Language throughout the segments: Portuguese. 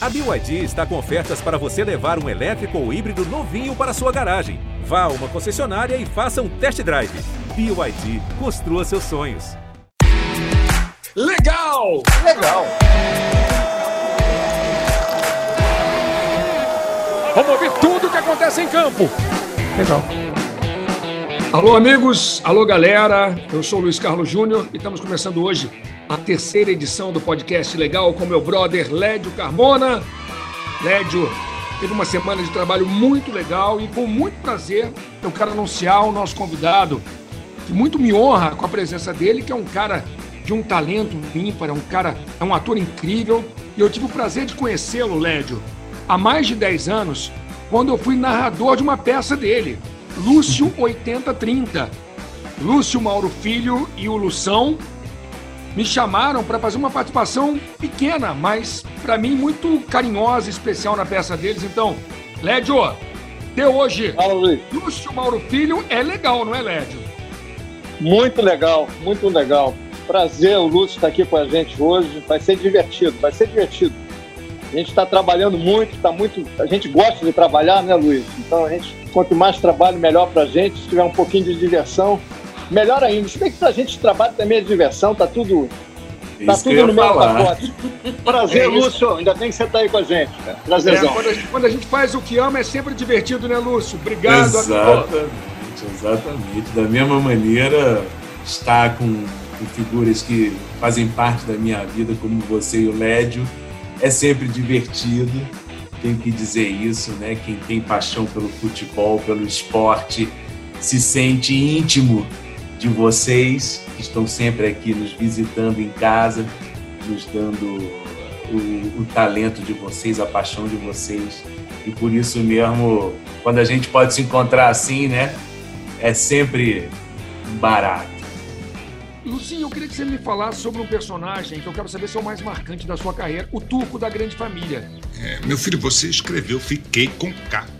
A BYD está com ofertas para você levar um elétrico ou híbrido novinho para sua garagem. Vá a uma concessionária e faça um test drive. BYD, construa seus sonhos. Legal! Legal! Vamos ouvir tudo o que acontece em campo. Legal. Alô, amigos. Alô, galera. Eu sou o Luiz Carlos Júnior e estamos começando hoje a terceira edição do podcast Legal com meu brother Lédio Carmona. Lédio teve uma semana de trabalho muito legal e com muito prazer eu quero anunciar o nosso convidado, que muito me honra com a presença dele, que é um cara de um talento ímpar, é um cara, é um ator incrível e eu tive o prazer de conhecê-lo, Lédio, há mais de 10 anos, quando eu fui narrador de uma peça dele, Lúcio 8030. Lúcio Mauro Filho e o Lução me chamaram para fazer uma participação pequena, mas para mim muito carinhosa e especial na peça deles. Então, Lédio, de hoje, Fala, Luiz. Lúcio Mauro Filho é legal, não é, Lédio? Muito legal, muito legal. Prazer o Lúcio estar aqui com a gente hoje. Vai ser divertido, vai ser divertido. A gente está trabalhando muito, tá muito. A gente gosta de trabalhar, né, Luiz? Então a gente, quanto mais trabalho, melhor para a gente. Se tiver um pouquinho de diversão, melhor ainda. Se bem que pra gente trabalho também é diversão, tá tudo. Tá Isso tudo no mesmo falar. pacote. Prazer, É. Lúcio. Ainda bem que você tá aí com a gente. É, Prazerzão. quando, a gente, quando a gente faz o que ama é sempre divertido, né, Lúcio? Obrigado. amigo. Exatamente, exatamente. Da mesma maneira, estar com, com figuras que fazem parte da minha vida, como você e o Lédio, é sempre divertido. Tenho que dizer isso, né? Quem tem paixão pelo futebol, pelo esporte, se sente íntimo de vocês, que estão sempre aqui nos visitando em casa, nos dando o, o talento de vocês, a paixão de vocês. E por isso mesmo, quando a gente pode se encontrar assim, né? É sempre barato. Lucinho, eu queria que você me falasse sobre um personagem que eu quero saber se é o mais marcante da sua carreira, o Turco da Grande Família. É, meu filho, você escreveu Fiquei com K.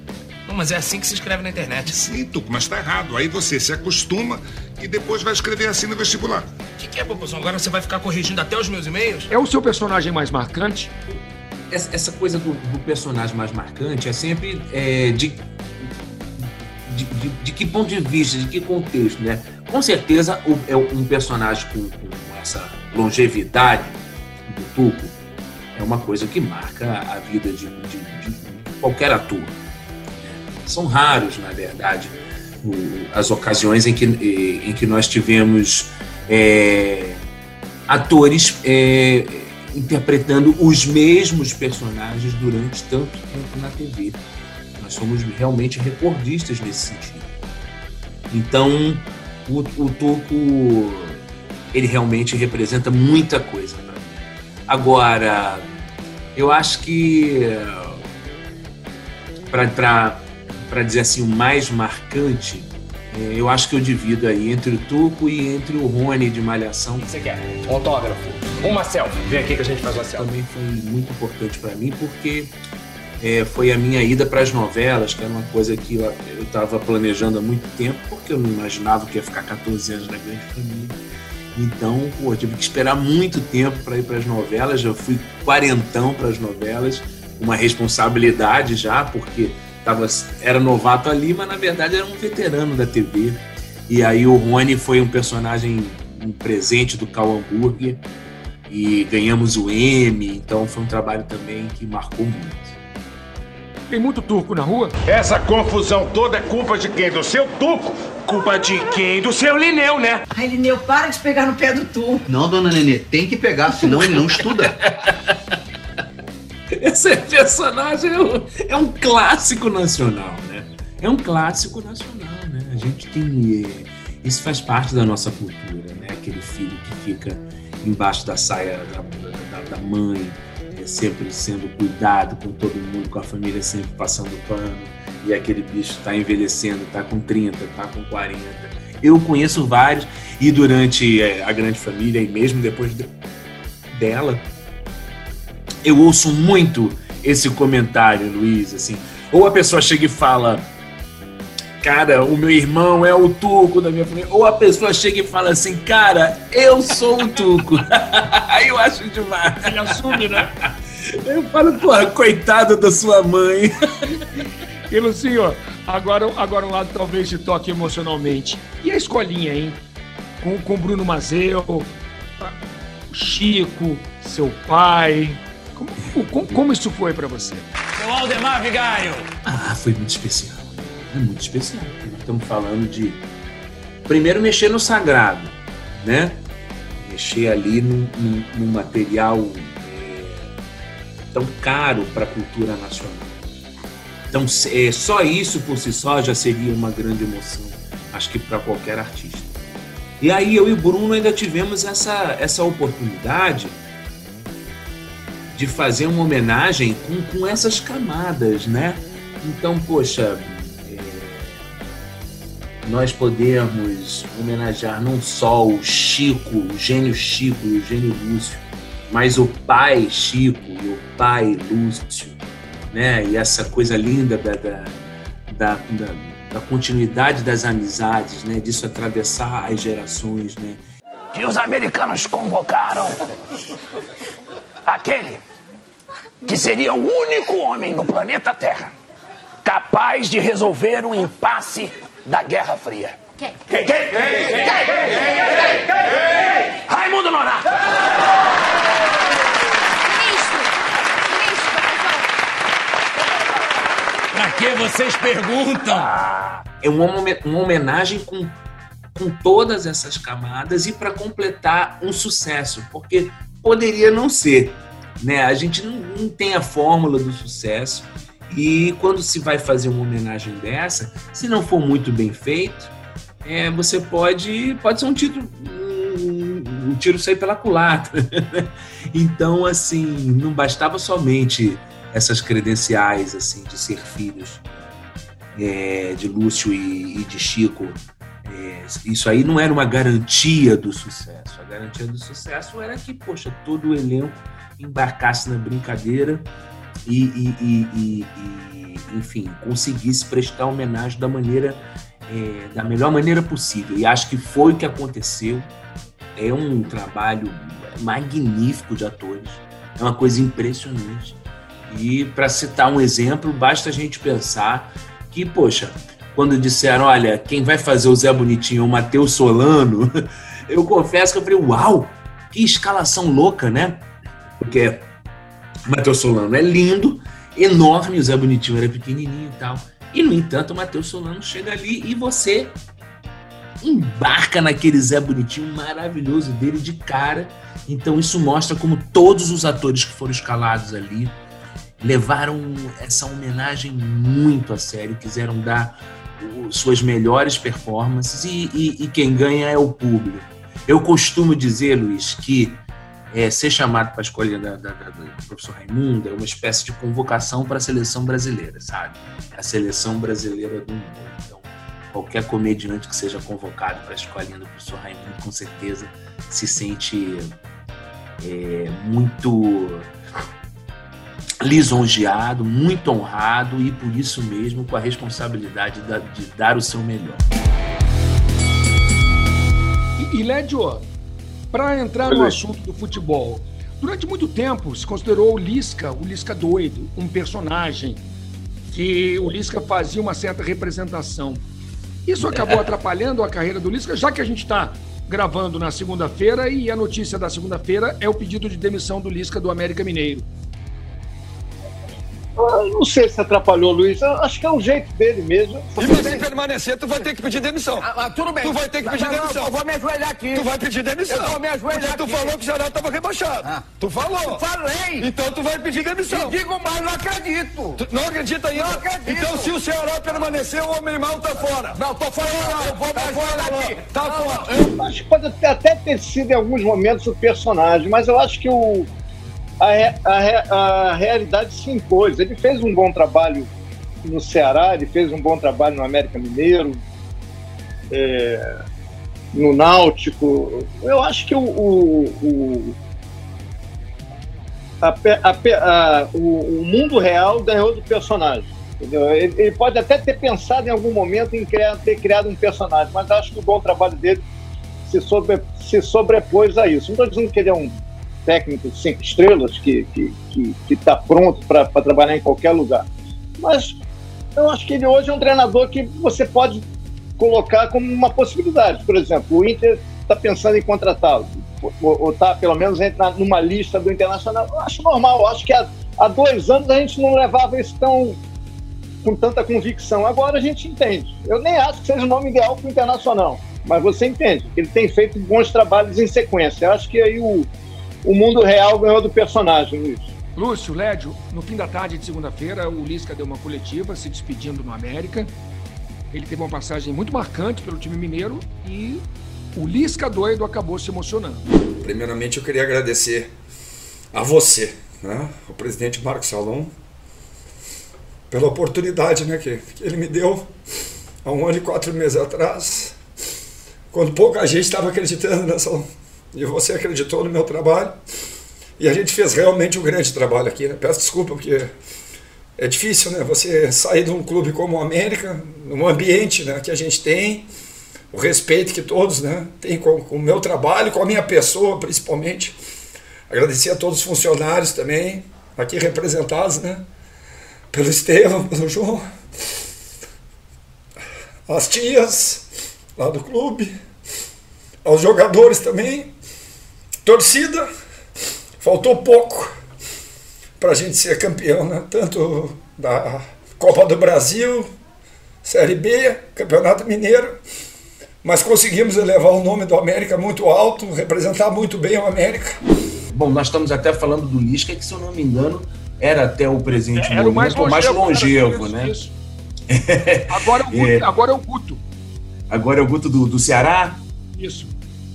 Mas é assim que se escreve na internet. Sim, Tuco, mas tá errado. Aí você se acostuma e depois vai escrever assim no vestibular. O que, que é, população? Agora você vai ficar corrigindo até os meus e-mails? É o seu personagem mais marcante? Essa, essa coisa do, do personagem mais marcante é sempre é, de, de, de- de que ponto de vista, de que contexto, né? Com certeza, o- é um personagem com, com essa longevidade do Tuco é uma coisa que marca a vida de, de- de qualquer ator. São raros, na verdade, as ocasiões em que, em que nós tivemos é, atores é, interpretando os mesmos personagens durante tanto tempo na TV. Nós somos realmente recordistas nesse sentido. Então, o, o ele realmente representa muita coisa para mim. Agora, eu acho que, para dizer assim, o mais marcante, é, eu acho que eu divido aí entre o Tuco e entre o Rony de Malhação, O que você quer? Um autógrafo? Uma selfie? Vem aqui que a gente faz uma selfie. também foi muito importante para mim porque é, foi a minha ida para as novelas, que era uma coisa que eu estava planejando há muito tempo, porque eu não imaginava que ia ficar 14 anos na grande família. Então, pô, eu tive que esperar muito tempo para ir para as novelas. Já fui quarentão para as novelas, uma responsabilidade já, porque tava, era novato ali, mas na verdade era um veterano da TV. E aí o Rony foi um personagem, um presente do Cal Hamburger e ganhamos o M, então foi um trabalho também que marcou muito. Tem muito turco na rua? Essa confusão toda é culpa de quem? Do seu Tuco? Culpa de quem? Do seu Lineu, né? Ai, Lineu, para de pegar no pé do tu. Não, dona Nenê, tem que pegar, senão ele não estuda. Esse personagem é um, é um clássico nacional, né? É um clássico nacional, né? A gente tem. eh, Isso faz parte da nossa cultura, né? Aquele filho que fica embaixo da saia da, da- da mãe, eh, sempre sendo cuidado com todo mundo, com a família sempre passando pano, e aquele bicho está envelhecendo, está com 30, está com 40. Eu conheço vários, e durante eh, a grande família, e mesmo depois de- dela, eu ouço muito esse comentário, Luiz, assim. Ou a pessoa chega e fala, cara, o meu irmão é o Tuco da minha família. Ou a pessoa chega e fala assim, cara, eu sou o Tuco. Aí eu acho demais. Ele assume, né? Eu falo, porra, coitado da sua mãe. E Lucinho, agora, agora um lado talvez te toque emocionalmente. E a escolinha, hein? Com, com Bruno Mazeu, o Chico, seu pai. Como, como, como isso foi para você? Seu Aldemar Vigário! Ah, foi muito especial. É muito especial. Estamos falando de. Primeiro, mexer no sagrado, né? Mexer ali num, num, num material é, tão caro para a cultura nacional. Então, é, só isso por si só já seria uma grande emoção, acho que para qualquer artista. E aí eu e o Bruno ainda tivemos essa, essa oportunidade de fazer uma homenagem com, com essas camadas, né? Então, poxa, é, nós podemos homenagear não só o Chico, o gênio Chico e o gênio Lúcio, mas o pai Chico e o pai Lúcio, né? E essa coisa linda da, da, da, da, da continuidade das amizades, né? Disso atravessar as gerações, né? Que os americanos convocaram aquele que seria o único homem no planeta Terra capaz de resolver o impasse da Guerra Fria. Quem? Quem? Quem? Quem? Raimundo Nonato! Pra que vocês perguntam? É uma, uma homenagem com, com todas essas camadas e para completar um sucesso, porque poderia não ser. Né? A gente não, não tem a fórmula do sucesso e quando se vai fazer uma homenagem dessa, se não for muito bem feito, é, você pode pode ser um título um, um tiro sair pela culatra. então, assim, não bastava somente essas credenciais assim de ser filhos é, de Lúcio e, e de Chico. É, isso aí não era uma garantia do sucesso. A garantia do sucesso era que, poxa, todo o elenco embarcasse na brincadeira e, e, e, e enfim, conseguisse prestar homenagem da maneira, é, da melhor maneira possível. E acho que foi o que aconteceu. É um trabalho magnífico de atores, é uma coisa impressionante. E para citar um exemplo, basta a gente pensar que, poxa, quando disseram, olha, quem vai fazer o Zé Bonitinho é o Matheus Solano, eu confesso que eu falei, uau, que escalação louca, né? Porque Matheus Solano é lindo, enorme, o Zé Bonitinho era pequenininho e tal. E, no entanto, o Matheus Solano chega ali e você embarca naquele Zé Bonitinho maravilhoso dele de cara. Então, isso mostra como todos os atores que foram escalados ali levaram essa homenagem muito a sério, quiseram dar suas melhores performances e, e, e quem ganha é o público. Eu costumo dizer, Luiz, que é, ser chamado para a escolha da, da, da, do professor Raimundo é uma espécie de convocação para a seleção brasileira, sabe? A seleção brasileira do mundo. Então, qualquer comediante que seja convocado para a escolinha do professor Raimundo, com certeza se sente é, muito lisonjeado, muito honrado e por isso mesmo com a responsabilidade de dar o seu melhor. E, e Lédio, para entrar no assunto do futebol, durante muito tempo se considerou o Lisca, o Lisca doido, um personagem que o Lisca fazia uma certa representação. Isso acabou atrapalhando a carreira do Lisca, já que a gente está gravando na segunda-feira e a notícia da segunda-feira é o pedido de demissão do Lisca do América Mineiro. Não sei se atrapalhou, Luiz. Eu acho que é o jeito dele mesmo. Se você permanecer, tu vai ter que pedir demissão. Ah, ah, tudo bem. Tu vai ter que pedir não, demissão. Não, eu vou me ajoelhar aqui. Tu vai pedir demissão. Eu vou me ajoelhar Porque tu aqui. falou que o Ceará estava rebaixado. Ah. Tu falou. Eu falei. Então tu vai pedir demissão. E digo mais, não acredito. Tu não acredita ainda? Não acredito. Então se o Ceará permanecer, o homem mal tá fora. Não, tô fora não. Eu vou me Tá ajoelhar fora, aqui. Tá Não, fora. Eu acho que pode até ter sido em alguns momentos o personagem, mas eu acho que o, a, a a realidade se impôs. Ele fez um bom trabalho no Ceará, ele fez um bom trabalho no América Mineiro, é, no Náutico. Eu acho que o, o- o- a a a- o- o mundo real ganhou do personagem. Ele, ele pode até ter pensado em algum momento em criar- ter criado um personagem, mas acho que o bom trabalho dele se, sobre, se sobrepôs a isso. Não estou dizendo que ele é um técnico de cinco estrelas que está que, que, tá pronto para trabalhar em qualquer lugar. Mas eu acho que ele hoje é um treinador que você pode colocar como uma possibilidade. Por exemplo, o Inter está pensando em contratá-lo, ou está pelo menos entra numa lista do Internacional. Eu acho normal, eu acho que há, há dois anos a gente não levava isso tão com tanta convicção. Agora a gente entende. Eu nem acho que seja o nome ideal para o Internacional, mas você entende que ele tem feito bons trabalhos em sequência. Eu acho que aí o, o mundo real ganhou do personagem, Luiz. Lúcio, Lédio, no fim da tarde de segunda-feira, o Lisca deu uma coletiva se despedindo no América. Ele teve uma passagem muito marcante pelo time mineiro e o Lisca doido acabou se emocionando. Primeiramente, eu queria agradecer a você, né, o presidente Marcos Salom, pela oportunidade né, que, que ele me deu há um ano e quatro meses atrás, quando pouca gente estava acreditando nessa. E você acreditou no meu trabalho. E a gente fez realmente um grande trabalho aqui. Né? Peço desculpa, porque é difícil né? você sair de um clube como o América, num ambiente né, que a gente tem, o respeito que todos né, têm com, com o meu trabalho, com a minha pessoa principalmente. Agradecer a todos os funcionários também, aqui representados, né? pelo Estevam, pelo João, as tias lá do clube, aos jogadores também, torcida, faltou pouco para a gente ser campeão, né? tanto da Copa do Brasil, Série B, Campeonato Mineiro, mas conseguimos elevar o nome do América muito alto, representar muito bem o América. Bom, nós estamos até falando do Lisca, que se eu não me engano, era até o presente é, era o mais longevo, mais longevo isso, né? Isso. agora, é o Guto, é. agora é o Guto. Agora é o Guto do, do Ceará? Isso.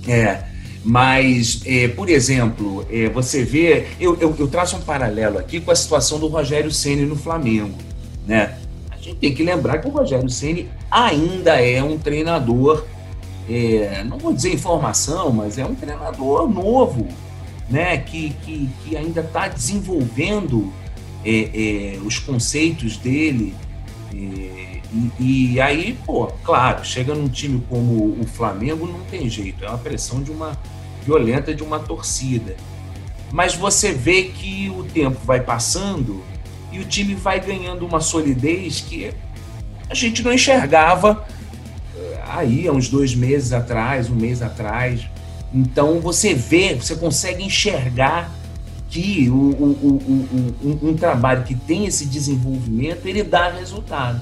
É. Mas, é, por exemplo, é, você vê. Eu, eu, eu, traço um paralelo aqui com a situação do Rogério Ceni no Flamengo. Né? A gente tem que lembrar que o Rogério Ceni ainda é um treinador. É, não vou dizer informação, mas é um treinador novo né, que, que, que ainda está desenvolvendo é, é, os conceitos dele. E, e, aí, pô, claro, chega num time como o Flamengo, não tem jeito, é uma pressão de uma violenta de uma torcida. Mas você vê que o tempo vai passando e o time vai ganhando uma solidez que a gente não enxergava eh, aí há uns dois meses atrás, um mês atrás. Então você vê, você consegue enxergar que o, o, o, um, um, trabalho que tem esse desenvolvimento, ele dá resultado.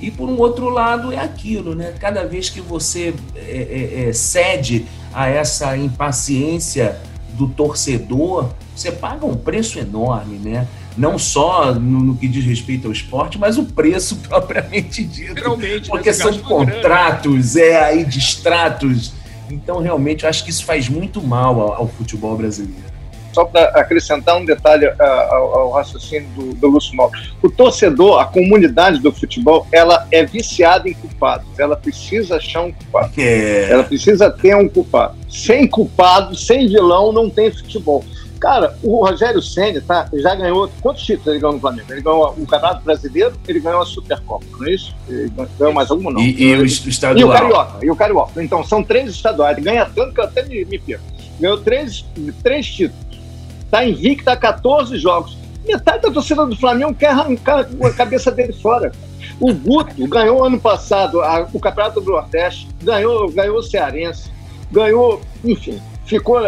E por um outro lado é aquilo, né? Cada vez que você é, é, é, cede a essa impaciência do torcedor, você paga um preço enorme, né? Não só no, no que diz respeito ao esporte, mas o preço propriamente dito. Realmente, porque são contratos, grande. é aí distratos então, realmente, eu acho que isso faz muito mal ao, ao futebol brasileiro. Só para acrescentar um detalhe uh, ao, ao, raciocínio do, do Lúcio Mal. O torcedor, a comunidade do futebol, ela é viciada em culpados. Ela precisa achar um culpado. É. Ela precisa ter um culpado. Sem culpado, sem vilão, não tem futebol. Cara, o Rogério Senna tá, já ganhou. Quantos títulos ele ganhou no Flamengo? Ele ganhou o Campeonato Brasileiro, ele ganhou a Supercopa, não é isso? Ele ganhou mais algum, não. E, e o estadual. E o Carioca. E o Carioca. Então, são três estaduais. Ele ganha tanto que eu até me, me perco. Ganhou três, três títulos. Está invicto a 14 jogos. Metade da torcida do Flamengo quer arrancar a cabeça dele fora. O Guto ganhou ano passado a, o Campeonato do Nordeste, ganhou, ganhou o Cearense, ganhou, enfim ficou,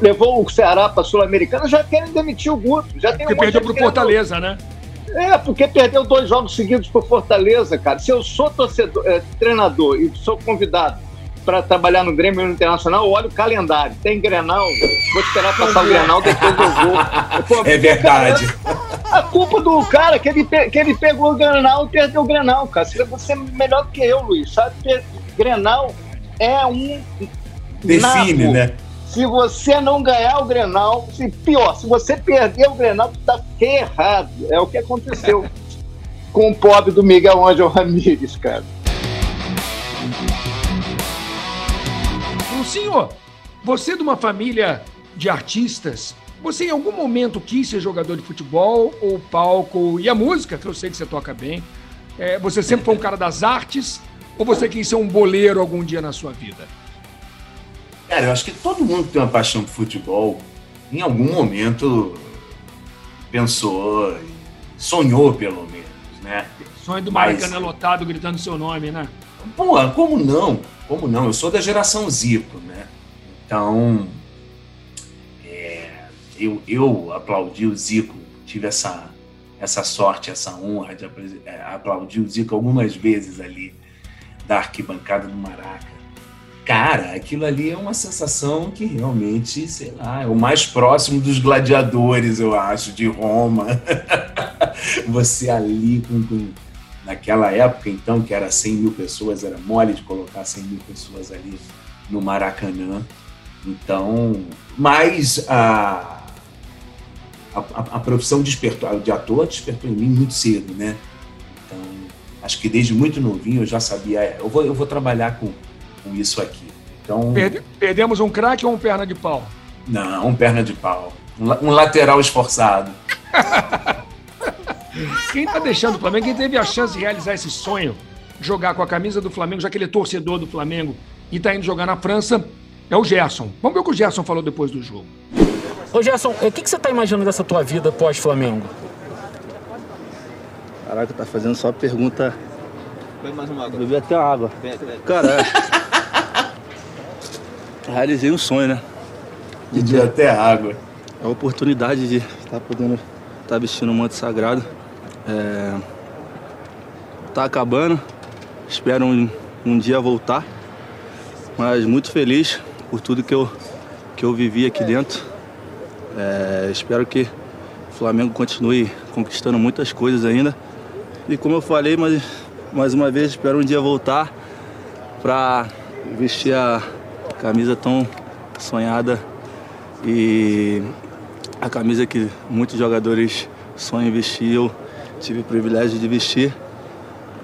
levou o Ceará para a Sul-Americana, já querem demitir o Guto. Já tem porque um perdeu para o Fortaleza, né? É, porque perdeu dois jogos seguidos para Fortaleza, cara. Se eu sou torcedor, é, treinador e sou convidado para trabalhar no Grêmio Internacional, olha o calendário. Tem Grenal, vou esperar passar o Grenal, depois eu vou. Pô, é verdade. Cara, a culpa do cara que ele, que ele pegou o Grenal e perdeu o Grenal, cara. Você é melhor do que eu, Luiz. Sabe que Grenal é um. Define, né? Se você não ganhar o Grenal, se, pior, se você perder o Grenal, tu tá ferrado. É o que aconteceu com o pobre do Miguel Ângelo Ramírez, cara. Lucinho, você é de uma família de artistas, você em algum momento quis ser jogador de futebol, ou palco e a música, que eu sei que você toca bem? É, você sempre foi um cara das artes, ou você quis ser um boleiro algum dia na sua vida? Cara, eu acho que todo mundo tem uma paixão por futebol em algum momento pensou, sonhou pelo menos, né? Sonho do Mas- Maracanã lotado gritando seu nome, né? Pô, como não? Como não? Eu sou da geração Zico, né? Então, é, eu, eu aplaudi o Zico, tive essa, essa sorte, essa honra de é, aplaudir o Zico algumas vezes ali da arquibancada do Maraca. Cara, aquilo ali é uma sensação que realmente, sei lá, é o mais próximo dos gladiadores, eu acho, de Roma. Você ali com, com- naquela época, então, que era 100 mil pessoas, era mole de colocar 100 mil pessoas ali no Maracanã. Então, mas a, a, a- profissão despertou, de ator despertou em mim muito cedo, né? Então, acho que desde muito novinho eu já sabia, é, eu vou, eu vou trabalhar com, com isso aqui. Então, Perde- perdemos um craque ou um perna de pau? não, um perna de pau. Um, um lateral esforçado. Quem tá deixando o Flamengo, quem teve a chance de realizar esse sonho, jogar com a camisa do Flamengo, já que ele é torcedor do Flamengo e tá indo jogar na França, é o Gerson. Vamos ver o que o Gerson falou depois do jogo. Ô Gerson, o que, que você tá imaginando dessa tua vida pós-Flamengo? Caraca, tá fazendo só pergunta. Bebe mais uma água. Bebi até água. Cara, é. realizei um sonho, né? Bebi até água. A oportunidade de estar podendo estar vestindo o manto sagrado. É... Tá acabando. Espero um, um dia voltar. Mas muito feliz por tudo que eu, que eu vivi aqui dentro. É, espero que o Flamengo continue conquistando muitas coisas ainda. E como eu falei, mais, mais uma vez, espero um dia voltar para vestir a camisa tão sonhada e a camisa que muitos jogadores sonham vestir. Eu tive o privilégio de vestir.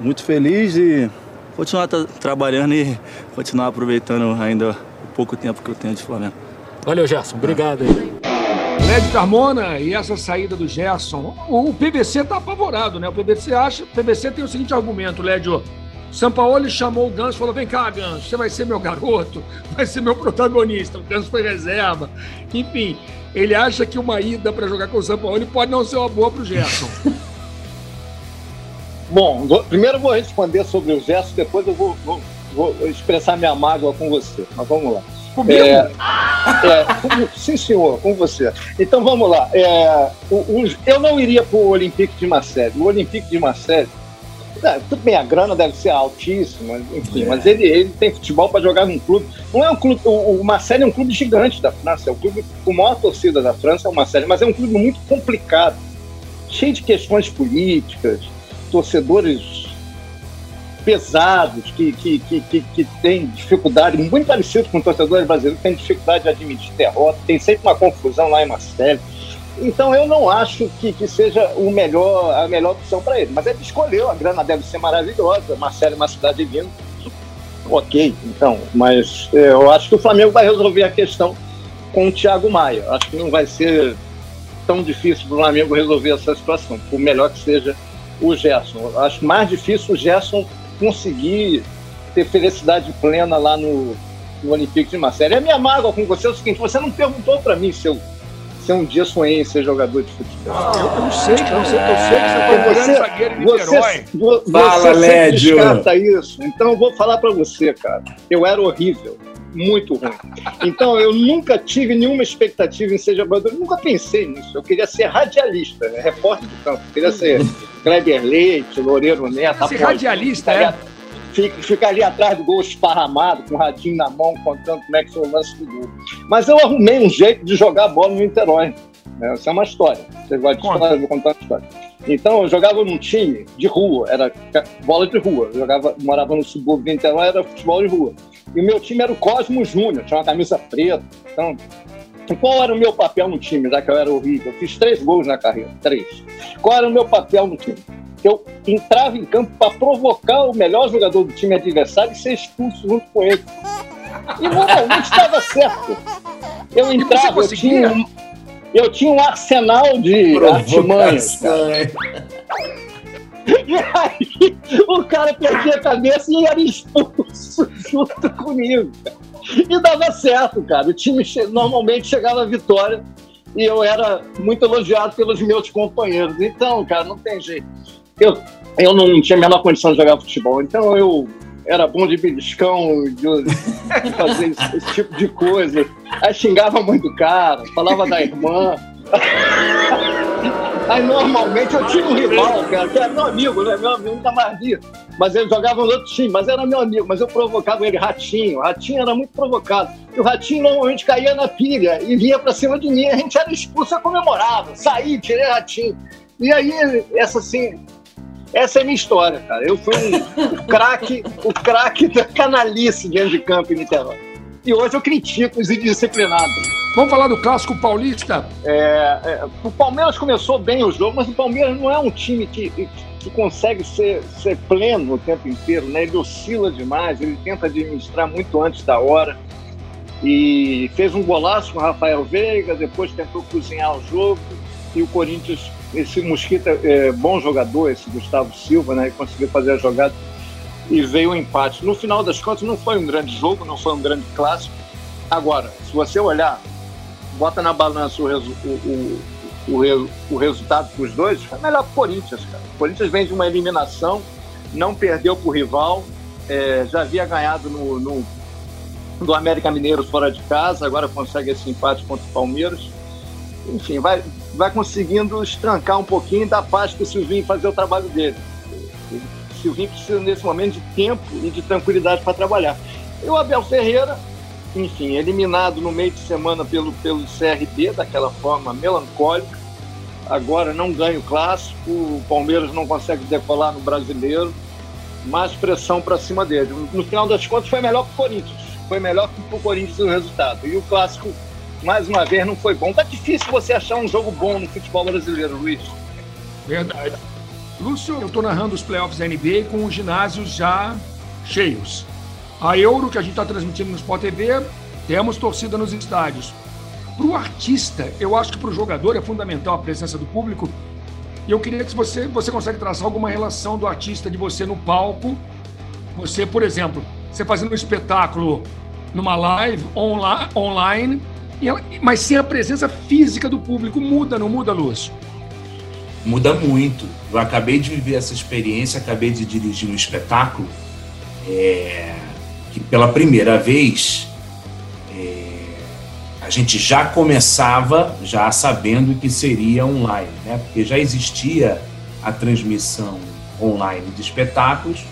Muito feliz e continuar tra- trabalhando e continuar aproveitando ainda o pouco tempo que eu tenho de Flamengo. Valeu, Gerson. Obrigado aí. Lédio Carmona e essa saída do Gerson. O, o PVC tá apavorado, né? O PVC acha. O PVC tem o seguinte argumento, Lédio. Sampaoli chamou o Ganso e falou: vem cá, Ganso, você vai ser meu garoto, vai ser meu protagonista. O Ganso foi reserva. Enfim, ele acha que uma ida para jogar com o Sampaoli pode não ser uma boa pro Gerson. Bom, vou- primeiro eu vou responder sobre o gesto, depois eu vou, vou- vou expressar minha mágoa com você. Mas vamos lá. Comigo? É, é, sim, senhor, com você. Então vamos lá. É, o- o- eu não iria para o Olympique de Marseille. O Olympique de Marseille, é, tudo bem, a grana deve ser altíssima, enfim, mas ele, ele tem futebol para jogar num clube. Não é um clube. O, o Marseille é um clube gigante da França, é o clube com a maior torcida da França, é o Marseille, mas é um clube muito complicado, cheio de questões políticas, torcedores pesados, que, que, que, que, que têm dificuldade, muito parecido com torcedores brasileiros, que têm dificuldade de admitir derrota, tem sempre uma confusão lá em Marseille. Então eu não acho que, que seja o melhor, a melhor opção para ele. Mas ele escolheu, a grana deve ser maravilhosa, Marseille é uma cidade linda. Ok, então, mas eh, eu acho que o Flamengo vai resolver a questão com o Thiago Maia. Acho que não vai ser tão difícil para o Flamengo resolver essa situação, por melhor que seja o Gerson. Acho mais difícil o Gerson conseguir ter felicidade plena lá no, no Olympique de Marseille. E a minha mágoa com você é o seguinte: você não perguntou para mim se eu, se eu um dia sonhei em ser jogador de futebol. Eu não sei, eu não sei, eu sei que você foi um grande zagueiro em você, Niterói. vo- você Fala, Lédio. descarta isso. Então eu vou falar para você, cara. Eu era horrível, muito ruim. Então eu nunca tive nenhuma expectativa em ser jogador. Eu nunca pensei nisso. Eu queria ser radialista, né? repórter do campo. Eu queria ser Kleber Leite, Loureiro Neto. Ser radialista, Ficar é? ali- Fica, fica ali atrás do gol esparramado, com o radinho na mão, contando como é que foi o lance do gol. Mas eu arrumei um jeito de jogar bola no Niterói. né? Essa é uma história. Você vai de história, eu vou contar uma história. Então, eu jogava num time de rua, era bola de rua. Eu jogava, morava no subúrbio de Niterói, era futebol de rua. E o meu time era o Cosmo Júnior, tinha uma camisa preta. Então, qual era o meu papel no time, já que eu era horrível? Eu fiz três gols na carreira, três. Qual era o meu papel no time? Eu entrava em campo para provocar o melhor jogador do time adversário e ser expulso junto com ele. E normalmente estava certo. Eu entrava, eu tinha, um, eu tinha um arsenal de artimanhas. E aí, o cara perdia a cabeça e era expulso junto comigo. E dava certo, cara. O time che- normalmente chegava à vitória e eu era muito elogiado pelos meus companheiros. Então, cara, não tem jeito. Eu, eu não tinha a menor condição de jogar futebol, então eu era bom de beliscão, de, fazer esse, esse, tipo de coisa. Aí xingava muito o cara, falava da irmã. Aí normalmente eu tinha um rival, cara, que era meu amigo, né? Meu amigo nunca mais via. Mas ele jogava no outro time, mas era meu amigo, mas eu provocava ele, Ratinho. Ratinho era muito provocado. E o Ratinho normalmente caía na pilha e vinha pra cima de mim. A gente era expulso, eu comemorava. Saí, tirei Ratinho. E aí, essa assim, essa é a minha história, cara. Eu fui um, o craque, o craque da canalice dentro de campo em Niterói. E hoje eu critico os indisciplinados. Vamos falar do clássico paulista? É, é, o Palmeiras começou bem o jogo, mas o Palmeiras não é um time que, que consegue ser, ser pleno o tempo inteiro, né? Ele oscila demais, ele tenta administrar muito antes da hora. E fez um golaço com o Rafael Veiga, depois tentou cozinhar o jogo. E o Corinthians, esse Mosquita é bom jogador, esse Gustavo Silva, né? Conseguiu fazer a jogada e veio o empate. No final das contas, não foi um grande jogo, não foi um grande clássico. Agora, se você olhar bota na balança o, o, o, o, o resultado para os dois, é melhor para o Corinthians, cara. O Corinthians vem de uma eliminação, não perdeu para o rival, é, já havia ganhado no, no, do América Mineiro fora de casa, agora consegue esse empate contra o Palmeiras. Enfim, vai, vai conseguindo estrancar um pouquinho e dar paz para o Silvinho fazer o trabalho dele. O Silvinho precisa, nesse momento, de tempo e de tranquilidade para trabalhar. E o Abel Ferreira enfim, eliminado no meio de semana pelo, pelo CRB, daquela forma melancólica. Agora não ganha o clássico, o Palmeiras não consegue decolar no brasileiro, mais pressão para cima dele. No final das contas, foi melhor para o Corinthians. Foi melhor para o Corinthians o resultado. E o clássico, mais uma vez, não foi bom. Tá difícil você achar um jogo bom no futebol brasileiro, Luiz. Verdade. Lúcio, eu estou narrando os playoffs da NBA com os ginásios já cheios. A Euro, que a gente está transmitindo no Sport TV, temos torcida nos estádios. Para o artista, eu acho que para o jogador é fundamental a presença do público. E eu queria que você, você consegue traçar alguma relação do artista de você no palco. Você, por exemplo, você fazendo um espetáculo numa live onla, online, mas sem a presença física do público. Muda, não muda, Lúcio? Muda muito. Eu acabei de viver essa experiência, acabei de dirigir um espetáculo. É que pela primeira vez é, a gente já começava já sabendo que seria online, né? Porque já existia a transmissão online de espetáculos,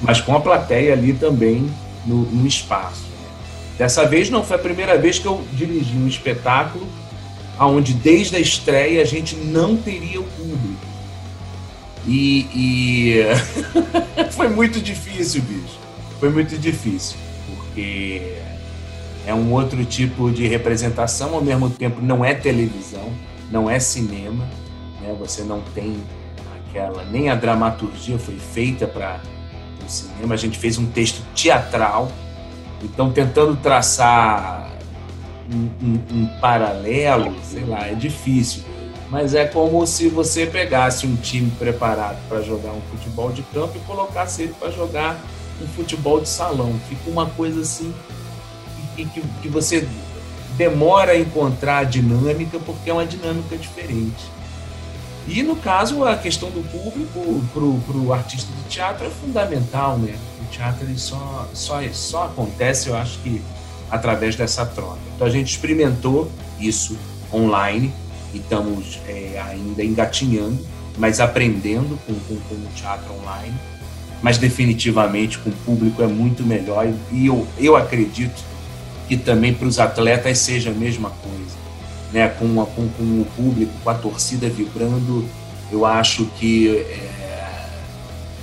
mas com a plateia ali também no, no espaço. Né? Dessa vez não foi a primeira vez que eu dirigi um espetáculo onde desde a estreia a gente não teria o público. E, e... foi muito difícil, bicho foi muito difícil, porque é um outro tipo de representação, ao mesmo tempo não é televisão, não é cinema, né? você não tem aquela, nem a dramaturgia foi feita para o cinema, a gente fez um texto teatral, então tentando traçar um, um, um paralelo, sei lá, é difícil mas é como se você pegasse um time preparado para jogar um futebol de campo e colocasse ele para jogar um futebol de salão. Fica uma coisa assim que, que, que você demora a encontrar a dinâmica porque é uma dinâmica diferente. E no caso, a questão do público para o artista de teatro é fundamental, né? O teatro ele só, só, só acontece, eu acho que, através dessa troca. Então a gente experimentou isso online e estamos é, ainda engatinhando, mas aprendendo com, com, com o teatro online mas definitivamente com o público é muito melhor e eu, eu acredito que também para os atletas seja a mesma coisa, né? Com, a, com, com, o público, com a torcida vibrando, eu acho que é,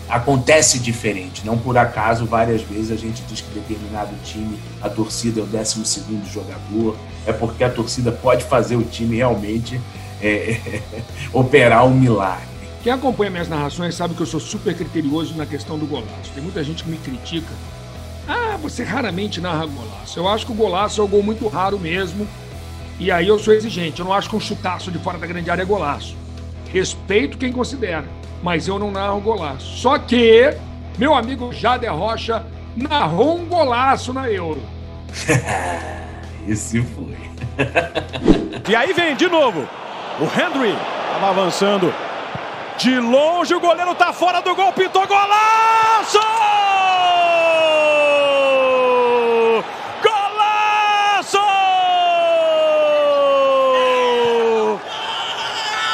acontece diferente. Não por acaso, várias vezes a gente diz que determinado time, a torcida é o 12 segundo jogador, é porque a torcida pode fazer o time realmente é, operar um milagre. Quem acompanha minhas narrações sabe que eu sou super criterioso na questão do golaço. Tem muita gente que me critica. Ah, você raramente narra golaço. Eu acho que o golaço é um gol muito raro mesmo. E aí eu sou exigente. Eu não acho que um chutaço de fora da grande área é golaço. Respeito quem considera, mas eu não narro golaço. Só que meu amigo Jader Rocha narrou um golaço na Euro. Esse foi. E aí vem de novo. O Henry estava avançando. De longe o goleiro tá fora do gol, pintou golaço!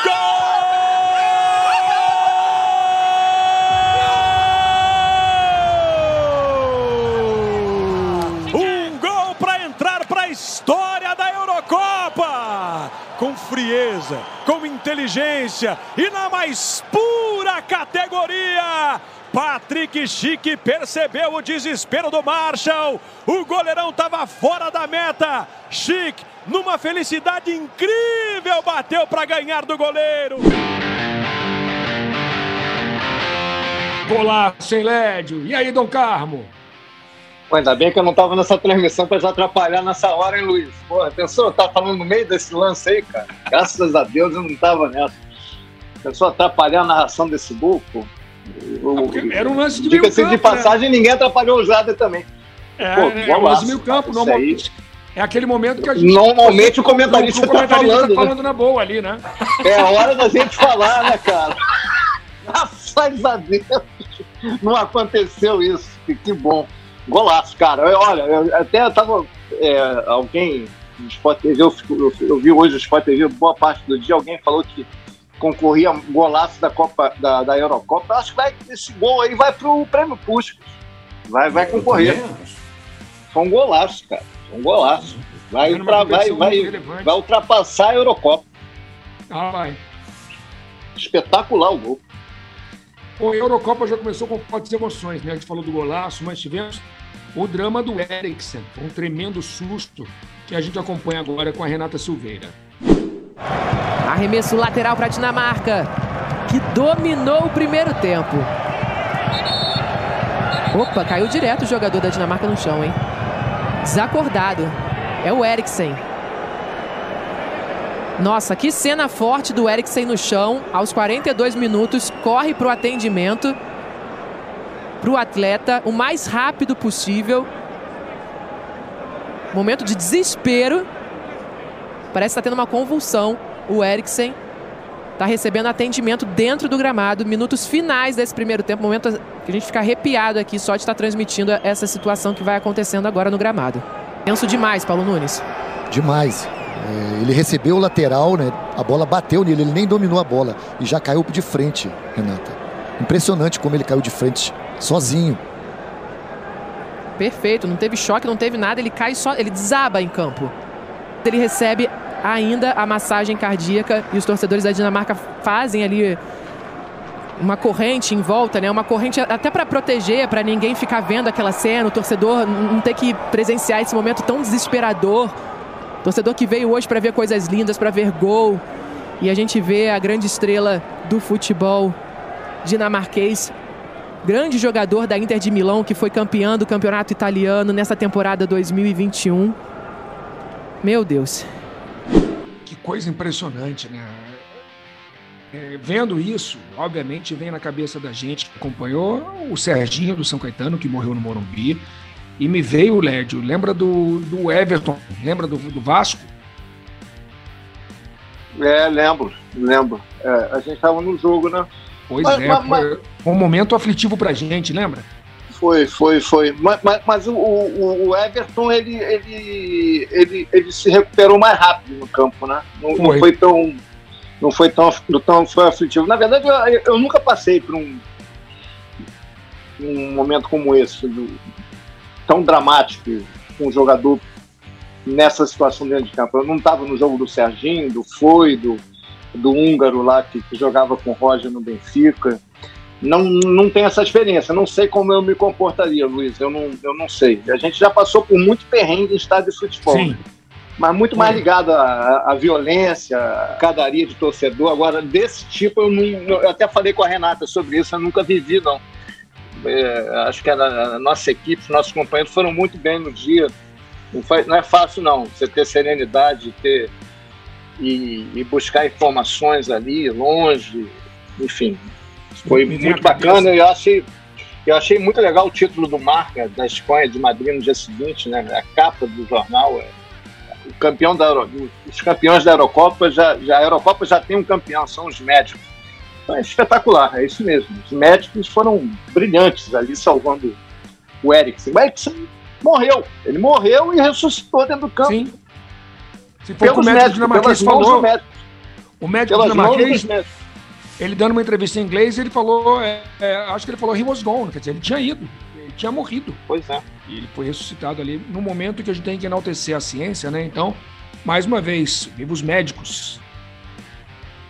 Gol! Um gol para entrar para a história da Eurocopa! Com frieza, com inteligência e na mais pura categoria. Patrick Chique percebeu o desespero do Marshall. O goleirão estava fora da meta. Chique, numa felicidade incrível, bateu para ganhar do goleiro. Golaço, hein, Lédio? E aí, Dom Carmo? Pô, ainda bem que eu não tava nessa transmissão pra já atrapalhar nessa hora, hein, Luiz? Porra, pensou? Eu tava falando no meio desse lance aí, cara. Graças a Deus eu não tava nessa. Pensou atrapalhar a narração desse gol, pô? Eu, Era um lance de meio campo, de passagem, ninguém atrapalhou o Jader também. É, Pô, é, é um lance meio campo, normalmente. É aquele momento que a gente. Normalmente o comentarista o comentarista tá tá falando, falando na boa ali, né? É a hora da gente falar, né, cara? Graças a Deus não aconteceu isso. Que bom. Golaço, cara. Eu- Olha, eu até tava. é, alguém no Sport TV, eu, eu, eu vi hoje o Sport TV, boa parte do dia, alguém falou que concorria golaço da Copa da, da Eurocopa. Eu acho que vai, esse gol aí vai pro prêmio Puskas. Vai, vai concorrer. Foi um golaço, cara. Foi um golaço. Vai, pra, vai, vai, relevante. vai ultrapassar a Eurocopa. Ah, vai. Espetacular o gol. Bom, a Eurocopa já começou com fortes emoções, né? A gente falou do golaço, mas tivemos o drama do Eriksen, um tremendo susto que a gente acompanha agora com a Renata Silveira. Arremesso lateral para a Dinamarca, que dominou o primeiro tempo. Opa, caiu direto o jogador da Dinamarca no chão, hein? Desacordado. É o Eriksen. Nossa, que cena forte do Eriksen no chão. Aos 42 minutos, corre para o atendimento. Para o atleta, o mais rápido possível. Momento de desespero. Parece que está tendo uma convulsão. O Eriksen está recebendo atendimento dentro do gramado. Minutos finais desse primeiro tempo. Momento que a gente fica arrepiado aqui só de estar transmitindo essa situação que vai acontecendo agora no gramado. Penso demais, Paulo Nunes. Demais. É, ele recebeu o lateral, né? A bola bateu nele, ele nem dominou a bola e já caiu de frente, Renata. Impressionante como ele caiu de frente, sozinho. Perfeito, não teve choque, não teve nada, ele cai só, ele desaba em campo. Ele recebe ainda a massagem cardíaca e os torcedores da Dinamarca fazem ali uma corrente em volta, né? Uma corrente até para proteger, para ninguém ficar vendo aquela cena, o torcedor não ter que presenciar esse momento tão desesperador. Torcedor que veio hoje para ver coisas lindas, para ver gol. E a gente vê a grande estrela do futebol dinamarquês, grande jogador da Inter de Milão, que foi campeão do campeonato italiano nessa temporada 2021. Meu Deus. Que coisa impressionante, né? É, vendo isso, obviamente vem na cabeça da gente que acompanhou o Serginho do São Caetano, que morreu no Morumbi, e me veio o Lédio. Lembra do, do Everton? Lembra do, do Vasco? É, lembro, lembro. É, a gente estava no jogo, né? Pois Mas- é, mas- foi um momento aflitivo pra gente, lembra? Foi, foi, foi. Mas, mas- mas o, o- o Everton, ele, ele, ele, ele se recuperou mais rápido no campo, né? Não, não Foi. foi tão. Não foi tão, tão foi aflitivo. Na verdade, eu, eu nunca passei por um, um momento como esse, do- tão dramático, com um jogador nessa situação dentro de campo. Eu não estava no jogo do Serginho, do Foi, do, do húngaro lá que, que jogava com o Roger no Benfica. Não, não tenho essa experiência, não sei como eu me comportaria, Luiz. Eu não, eu não sei. A gente já passou por muito perrengue em estádio de futebol. Sim. Mas muito mais ligado à, à violência, à cadaria de torcedor. Agora, desse tipo, eu, não, eu até falei com a Renata sobre isso, eu nunca vivi, não. É, acho que a, nossa equipe, os nossos companheiros foram muito bem no dia. Não, é fácil, não, você ter serenidade ter, e, e buscar informações ali, longe, enfim. Foi Me muito bacana. Eu achei, eu achei muito legal o título do Marca, da Espanha, de Madrid, no dia seguinte, né? A capa do jornal é o campeão da Euro, os campeões da Eurocopa já, já a Eurocopa já tem um campeão, são os médicos. Então é espetacular, é isso mesmo. Os médicos foram brilhantes ali salvando o Eriksen. O Eriksen morreu, ele morreu e ressuscitou dentro do campo. Sim. Se for o médico dinamarquês falou, o médico dinamarquês, ele dando uma entrevista em inglês, ele falou, é, é, acho que ele falou he was gone, quer dizer, ele tinha ido, ele tinha morrido. Pois é. E ele foi ressuscitado ali no momento que a gente tem que enaltecer a ciência, né? Então, mais uma vez, viva os médicos.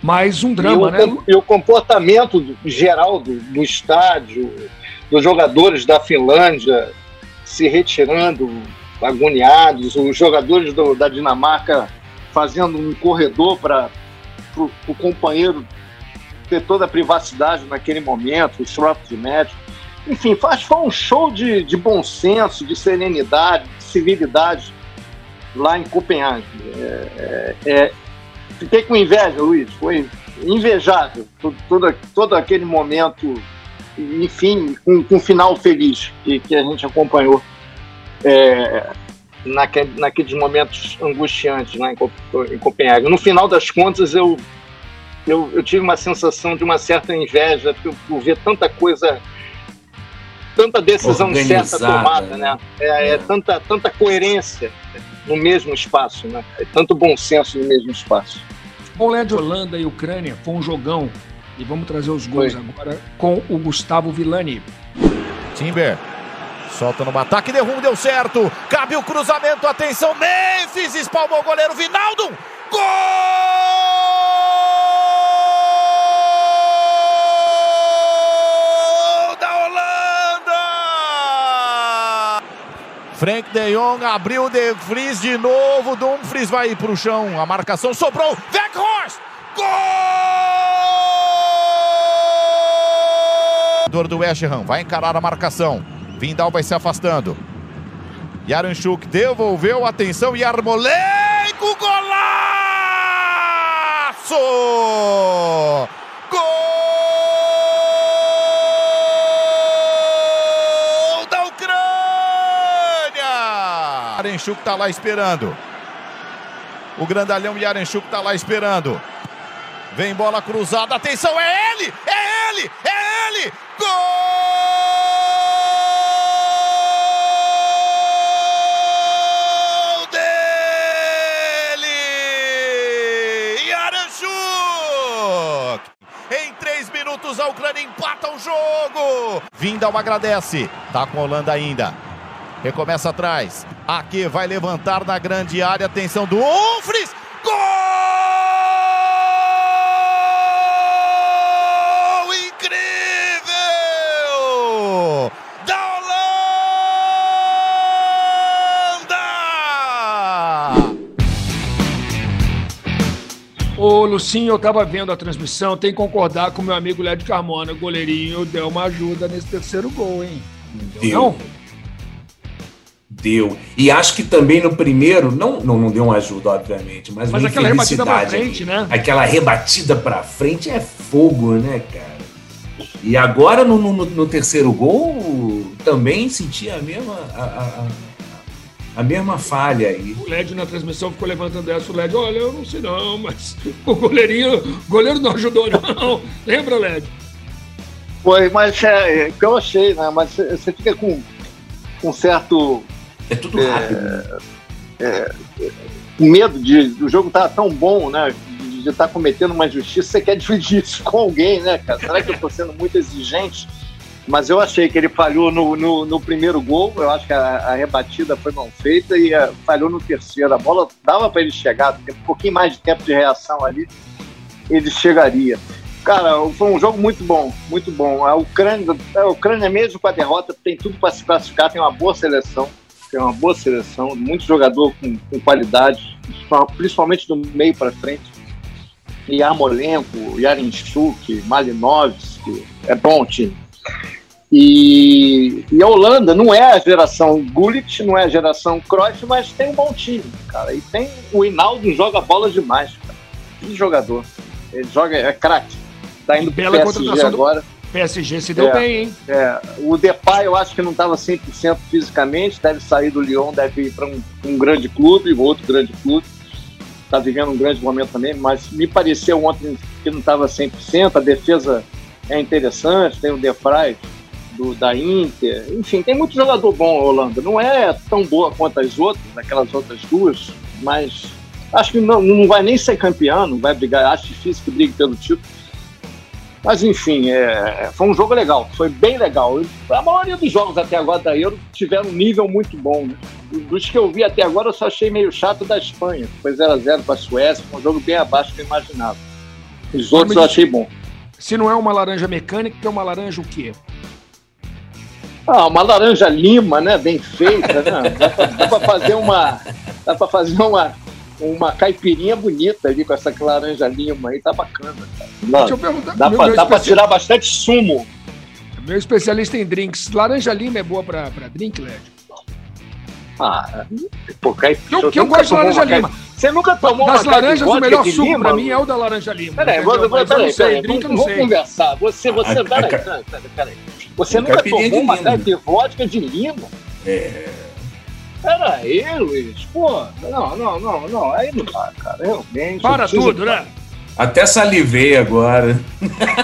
Mais um drama, e o, né? E o comportamento geral do, do estádio, dos jogadores da Finlândia se retirando, agoniados, os jogadores do- da Dinamarca fazendo um corredor para o companheiro ter toda a privacidade naquele momento, os próprios médicos. Enfim, faz, foi um show de, de bom senso, de serenidade, de civilidade lá em Copenhague. É, é, é, fiquei com inveja, Luiz. Foi invejável todo, todo, todo aquele momento, enfim, com, com um final feliz que, que a gente acompanhou é, naque, naqueles momentos angustiantes lá em, em Copenhague. No final das contas, eu, eu, eu tive uma sensação de uma certa inveja por, por ver tanta coisa. Tanta decisão certa Organizada, tomada, né? É, é tanta, tanta coerência no mesmo espaço, né? É tanto bom senso no mesmo espaço. De Holanda e Ucrânia foi um jogão. E vamos trazer os gols agora com o Gustavo Villani. Timber. Solta no ataque, derrubo, deu certo. Cabe o cruzamento, atenção. Memphis espalmou o goleiro Vinaldo. Gol da Holanda! Frank de Jong abriu de Vries de novo. Dumfries vai para o chão. A marcação sobrou. Weghorst! Gol! do West Ham vai encarar a marcação. Vindal vai se afastando. Yaranchuk devolveu, atenção, Yarmolenko, golaço! Gol da Ucrânia! Yaranchuk tá lá esperando. O grandalhão Yaranchuk tá lá esperando. Vem bola cruzada, atenção, é ele! É! É! Gol dele! Yaranchuk! Em três minutos a Ucrânia empata o jogo! Vindal agradece, tá com a Holanda ainda. Recomeça atrás. Aqui vai levantar na grande área. Atenção do Umfries. Lucinho, eu tava vendo a transmissão, tem que concordar com meu amigo Lédio Carmona. O goleirinho deu uma ajuda nesse terceiro gol, hein? Deu. Não? Deu. E acho que também no primeiro, não, não, não deu uma ajuda, obviamente, mas, Mas uma aquela rebatida pra frente, né? Aquela rebatida pra frente é fogo, né, cara? E agora no, no- no terceiro gol também senti a mesma, a, a- a- a mesma falha aí. O Lédio na transmissão ficou levantando essa. O Lédio, olha, eu não sei não, mas o goleirinho, o goleiro não ajudou, não. Lembra, Lédio? Foi, mas é, é o que eu achei, né? Mas você fica com com certo. É tudo rápido. com medo de o jogo tá tão bom, né? De estar cometendo uma injustiça, você quer dividir isso com alguém, né, cara? Será que eu tô sendo muito exigente? Mas eu achei que ele falhou no, no, no primeiro gol, eu acho que a, a rebatida foi mal feita e eh, falhou no terceiro. A bola dava para ele chegar, um pouquinho mais de tempo de reação ali, ele chegaria. Cara, foi um jogo muito bom, muito bom. A Ucrânia, a Ucrânia mesmo com a derrota, tem tudo para se classificar, tem uma boa seleção, tem uma boa seleção, muito jogador com, com qualidade, principalmente do meio para frente. Yarmolenko, Yarinchuk, Malinovski, é bom time. E, e a Holanda não é a geração Gullit, não é a geração Cruyff, mas tem um bom time, cara. E tem o Hinaldo joga bola demais, cara. Que jogador. Ele joga, é craque. Tá indo pro Bela PSG contratação do- agora. PSG se deu É, bem, hein? É, o Depay eu acho que não estava 100% fisicamente, deve sair do Lyon, deve ir para um, um grande clube, outro grande clube. Está vivendo um grande momento também, mas me pareceu ontem que não estava 100%. A defesa é interessante, tem o Defray do, da Inter. Enfim, tem muito jogador bom Holanda. Não é tão boa quanto as outras, aquelas outras duas, mas acho que não, não vai nem ser campeão, não vai brigar. Acho difícil que brigue pelo título. Mas enfim, é, foi um jogo legal, foi bem legal. A maioria dos jogos até agora da Euro tiveram um nível muito bom. Né? Dos que eu vi até agora, eu só achei meio chato da Espanha. Foi 0x0 com a Suécia, foi um jogo bem abaixo do que eu imaginava. Os outros eu achei bom. Se não é uma laranja mecânica, é uma laranja o quê? Ah, uma laranja lima, né? Bem feita, né? Dá pra fazer uma. Dá pra fazer uma, uma caipirinha bonita ali com essa laranja lima aí, tá bacana, cara. Dá, Deixa eu perguntar- dá, especial- tirar bastante sumo. Meu especialista em drinks. Laranja lima é boa pra, pra drink, Led? Ah, pô, cai... Eu, que eu gosto de laranja lima. Você nunca tomou Das uma laranjas, o melhor suco lima? pra mim é o da laranja lima. Peraí, vou, vou, peraí, sei, peraí, drink eu vamos, conversar. Você, você, A- peraí, a- peraí, peraí, peraí. Você nunca caipirinha tomou uma caipirinha de vodka de lima? É. Peraí, Luiz, pô, não, não, não, não, aí não dá, cara, realmente. Para tudo, né? Até salivei agora.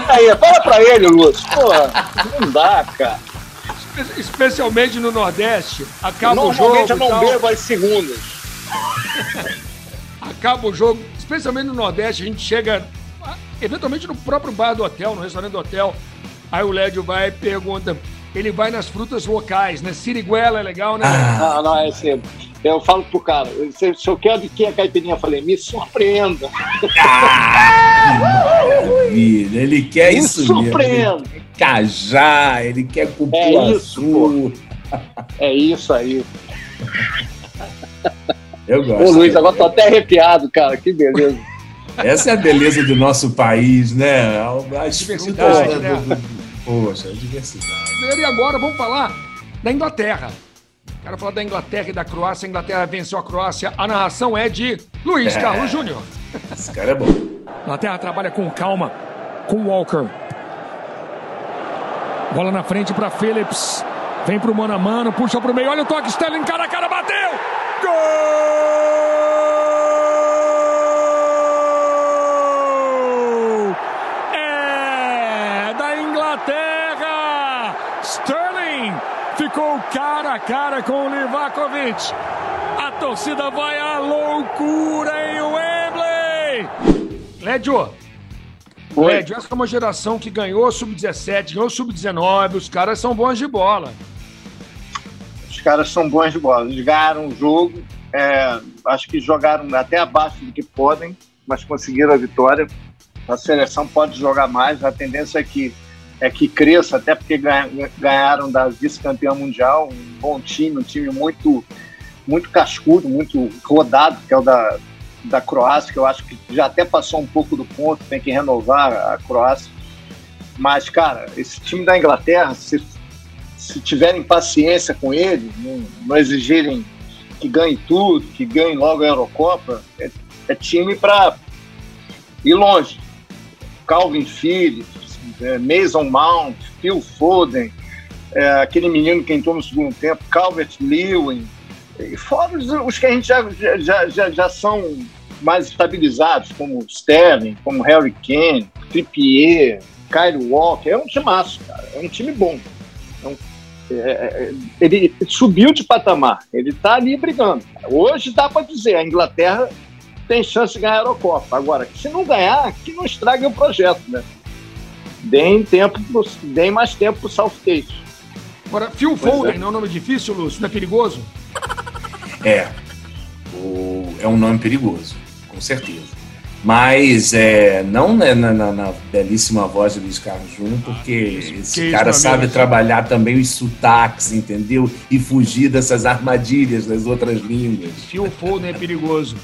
Aí, fala pra ele, Lúcio, pô, não dá, cara. Espe- Especialmente no Nordeste, acaba o jogo. Normalmente eu não tal. bebo as segundas. acaba o jogo, especialmente no Nordeste, a gente chega ah, eventualmente no próprio bar do hotel, no restaurante do hotel. Aí o Lédio vai e pergunta. Ele vai nas frutas locais, né? Siriguela é legal, né? Não, não, é assim, eu falo pro cara, se, se eu quero de quem a caipirinha, eu falei, me surpreenda. Maravilha, ele quer Me isso surpreenda. mesmo. Ele quer Cajá, ele quer É isso, cupuaçu. É isso aí. Eu Ô gosto. Luiz, agora tô até arrepiado, cara, que beleza. Essa é a beleza do nosso país, né? As Diversidade, né? do- Poxa, a diversidade. E agora vamos falar da Inglaterra. Quero falar da Inglaterra e da Croácia. A Inglaterra venceu a Croácia. A narração é de Luiz É. Carlos Júnior. Esse cara é bom. A Inglaterra trabalha com calma, com Walker. Bola na frente para Phillips. Vem pro mano a mano, puxa pro meio. Olha o toque, Sterling, cara a cara, bateu! Gol! É da Inglaterra! Sterling ficou cara a cara com o Livakovic. A torcida vai à loucura em Wembley! Lédio, Lédio, essa é uma geração que ganhou sub-17, ganhou sub-19, os caras são bons de bola. Os caras são bons de bola. Eles ganharam o jogo. é, acho que jogaram até abaixo do que podem, mas conseguiram a vitória. A seleção pode jogar mais. A tendência é que, é que cresça, até porque ganha- ganharam da vice-campeã mundial. Um bom time, um time muito, muito cascudo, muito rodado, que é o da, da Croácia, que eu acho que já até passou um pouco do ponto, tem que renovar a Croácia. Mas, cara, esse time da Inglaterra, se se tiverem paciência com ele, não, não exigirem que ganhe tudo, que ganhe logo a Eurocopa, é, é time para ir longe. Calvin Phillips, é, Mason Mount, Phil Foden, é, aquele menino que entrou no segundo tempo, Calvert Lewin, e fora os, os que a gente já, já, já, já são mais estabilizados, como Sterling, como Harry Kane, Trippier, Kyle Walker, é um timaço, cara, é um time bom. É um é, é, ele subiu de patamar, ele está ali brigando. Hoje dá para dizer, a Inglaterra tem chance de ganhar a Eurocopa. Agora, se não ganhar, que não estrague o projeto, né? Deem, tempo pro, deem mais tempo para o Southgate. Agora, Phil Pois Foden, é. não é um nome difícil, Lúcio? Não é perigoso? É. O- é um nome perigoso, com certeza. Mas é, não na, na- na belíssima voz de Luiz Carlos Júnior, porque esse que isso, cara meu sabe amigo. trabalhar também os sotaques, entendeu? E fugir dessas armadilhas das outras línguas. Phil Foden é perigoso.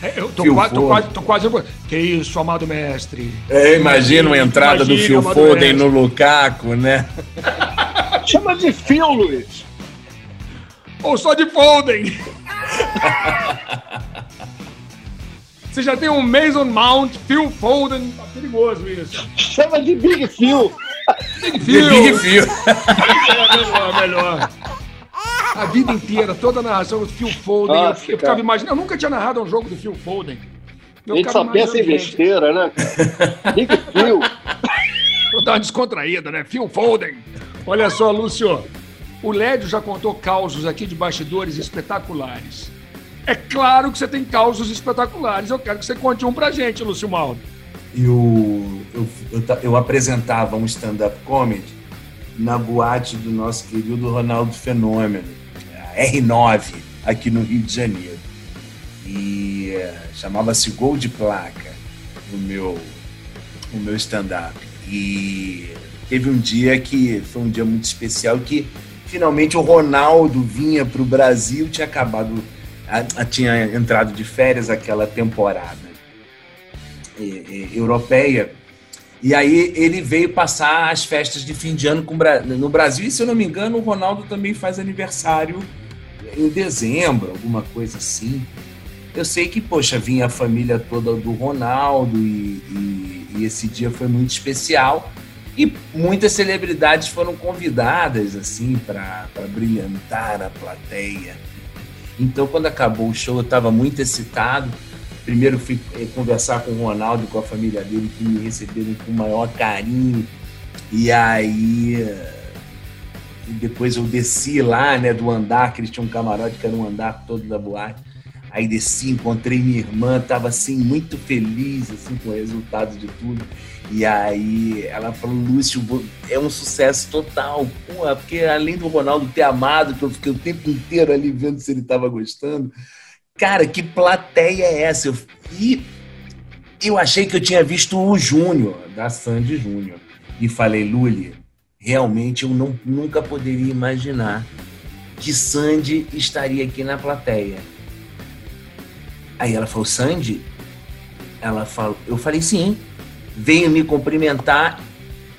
É, Eu tô Phil quase, tô quase, tô quase. Que isso, amado mestre. É, imagina uma entrada do Imagina, Phil amado Foden mestre. no Lukaku, né? Chama de Phil, Luiz. Ou só de Foden. Você já tem um Mason Mount, Phil Foden. Tá perigoso isso. Chama de Big Phil. Big The Big Phil. É, melhor, melhor. A vida inteira, toda a narração do Phil Foden. Nossa, eu, eu ficava imaginando. Eu nunca tinha narrado um jogo do Phil Foden. Eu A gente só pensa em gente, besteira, né? cara? Big Phil. Vou dar uma descontraída, né? Phil Foden. Olha só, Lúcio. O Lédio já contou causos aqui de bastidores espetaculares. É claro que você tem causos espetaculares. Eu quero que você conte um pra gente, Lúcio Maldo. eu, eu, eu, eu apresentava um stand-up comedy na boate do nosso querido Ronaldo Fenômeno, a R9, aqui no Rio de Janeiro. E eh, chamava-se Gol de Placa, o meu, o meu stand-up. E teve um dia que foi um dia muito especial que finalmente o Ronaldo vinha para o Brasil, tinha acabado, a- a- tinha entrado de férias aquela temporada eh, eh, europeia. E aí ele veio passar as festas de fim de ano com, no Brasil. E se eu não me engano, o Ronaldo também faz aniversário em dezembro, alguma coisa assim. Eu sei que, poxa, vinha a família toda do Ronaldo e, e- e esse dia foi muito especial. E muitas celebridades foram convidadas, assim, para brilhantar a plateia. Então, quando acabou o show, eu estava muito excitado. Primeiro fui eh, conversar com o Ronaldo e com a família dele, que me receberam com o maior carinho. E aí, e depois eu desci lá, né, do andar, que eles tinham um camarote que era um andar todo da boate. Aí desci, encontrei minha irmã, tava assim muito feliz assim com o resultado de tudo. E aí ela falou, Lúcio, é um sucesso total, porra, porque além do Ronaldo ter amado, que eu fiquei o tempo inteiro ali vendo se ele tava gostando, cara, que plateia é essa? Eu- e eu achei que eu tinha visto o Júnior, da Sandy Júnior, e falei, Luli, realmente eu não, nunca poderia imaginar que Sandy estaria aqui na plateia. Aí ela falou, Sandy? Ela falou, eu falei, sim. Veio me cumprimentar.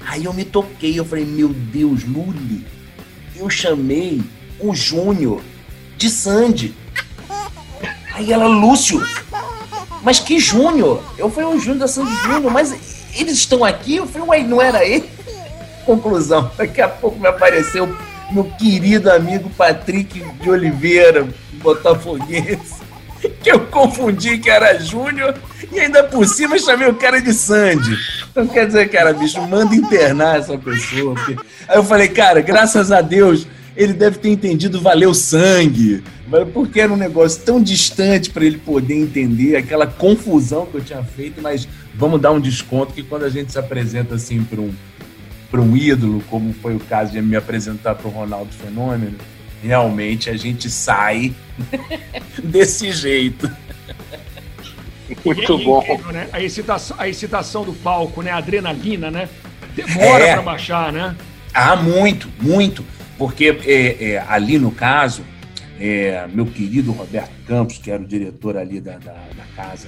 Aí eu me toquei, eu falei, meu Deus, Luli, eu chamei o Júnior de Sandy. Aí ela, Lúcio, mas que Júnior? Eu falei, o Júnior da Sandy Júnior, mas eles estão aqui? Eu falei, ué, não era ele? Conclusão, daqui a pouco me apareceu meu querido amigo Patrick de Oliveira, botafoguense, que eu confundi que era Júnior e ainda por cima chamei o cara de Sandy. Então quer dizer, cara, bicho, manda internar essa pessoa. porque- Aí eu falei, cara, graças a Deus ele deve ter entendido valeu sangue, porque era um negócio tão distante para ele poder entender aquela confusão que eu tinha feito, mas vamos dar um desconto que quando a gente se apresenta assim para um para um ídolo, como foi o caso de me apresentar para o Ronaldo Fenômeno, realmente a gente sai desse jeito. Muito é bom. incrível, né? A excitação, a excitação do palco, né? A adrenalina, né? Demora É. pra baixar, né? Ah, muito, muito. Porque é, é, ali no caso, é, meu querido Roberto Campos, que era o diretor ali da, da, da casa,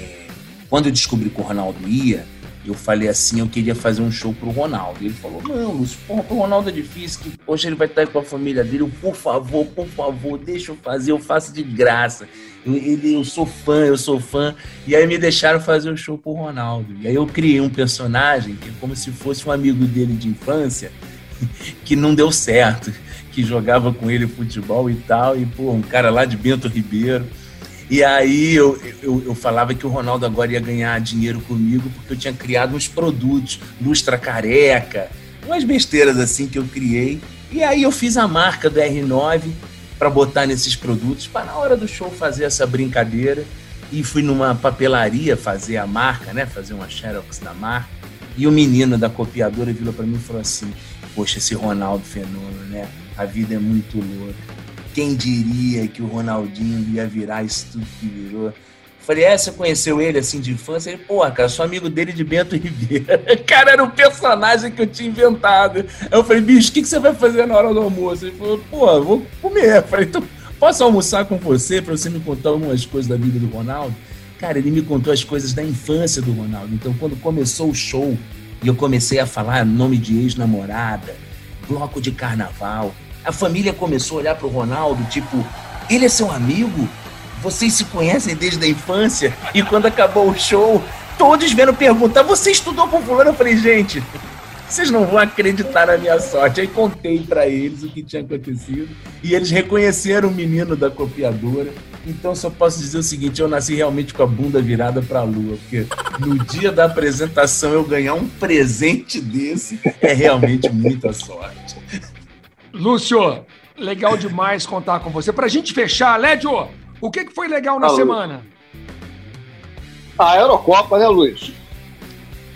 é, quando eu descobri que o Ronaldo ia, eu falei assim, eu queria fazer um show pro Ronaldo. Ele falou, não, Lúcio, porra, pro Ronaldo é difícil, que, poxa, ele vai estar com a família dele, eu, por favor, por favor, deixa eu fazer, eu faço de graça. Eu, ele, eu sou fã, eu sou fã. E aí me deixaram fazer o show pro Ronaldo. E aí eu criei um personagem que é como se fosse um amigo dele de infância, que não deu certo, que jogava com ele futebol e tal, e pô, um cara lá de Bento Ribeiro. E aí eu, eu, eu falava que o Ronaldo agora ia ganhar dinheiro comigo porque eu tinha criado uns produtos, lustra careca, umas besteiras assim que eu criei. E aí eu fiz a marca do R9 para botar nesses produtos, para na hora do show fazer essa brincadeira. E fui numa papelaria fazer a marca, né? Fazer uma xerox da marca. E o menino da copiadora virou para mim e falou assim: Poxa, esse Ronaldo fenômeno, né? A vida é muito louca. Quem diria que o Ronaldinho ia virar isso tudo que virou? Falei, é, você conheceu ele assim de infância? Ele, pô, cara, sou amigo dele de Bento Ribeiro. Cara, era um personagem que eu tinha inventado. Eu falei, bicho, o que, que você vai fazer na hora do almoço? Ele falou, pô, vou comer. Eu falei, então, posso almoçar com você pra você me contar algumas coisas da vida do Ronaldo? Cara, ele me contou as coisas da infância do Ronaldo. Então, quando começou o show e eu comecei a falar nome de ex-namorada, bloco de carnaval, a família começou a olhar pro Ronaldo, tipo, ele é seu amigo? Vocês se conhecem desde a infância? E quando acabou o show, todos vieram perguntar: você estudou com fulano? Eu falei, gente, vocês não vão acreditar na minha sorte. Aí contei para eles o que tinha acontecido e eles reconheceram o menino da copiadora. Então só posso dizer o seguinte, eu nasci realmente com a bunda virada para a lua, porque no dia da apresentação eu ganhar um presente desse é realmente muita sorte. Lúcio, legal demais contar com você. Pra gente fechar, Lédio, o que, que foi legal na Alô. semana? A Eurocopa, né, Luiz?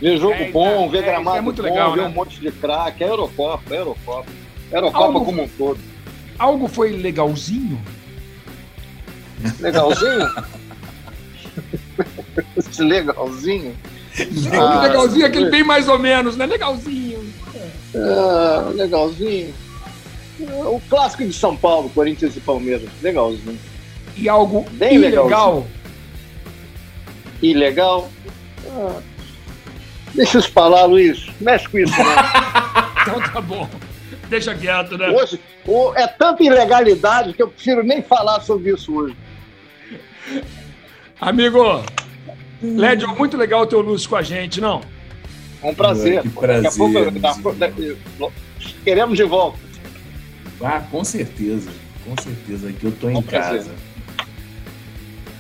Ver jogo É, bom, é, ver é, gramado é muito bom, legal, ver né? um monte de craque. É Eurocopa, é Eurocopa. Eurocopa Algo- como um todo. Algo foi legalzinho? Legalzinho? Legalzinho? Ah, legalzinho, aquele bem mais ou menos, né? Legalzinho. Ah, legalzinho. Ah, O clássico de São Paulo, Corinthians e Palmeiras. Legalzinho. E algo Bem ilegal. legalzinho. Ilegal. Ah, deixa isso pra lá, Luiz. Mexe com isso, né? Então tá bom. Deixa quieto, né? Hoje, o- é tanta ilegalidade que eu prefiro nem falar sobre isso hoje. Amigo, Lédio, muito legal ter o Lúcio com a gente, não? É um prazer. Que Daqui a pouco, prazer, daqui a pouco- daqui- queremos de volta. Ah, com certeza, com certeza que eu tô em prazer. casa.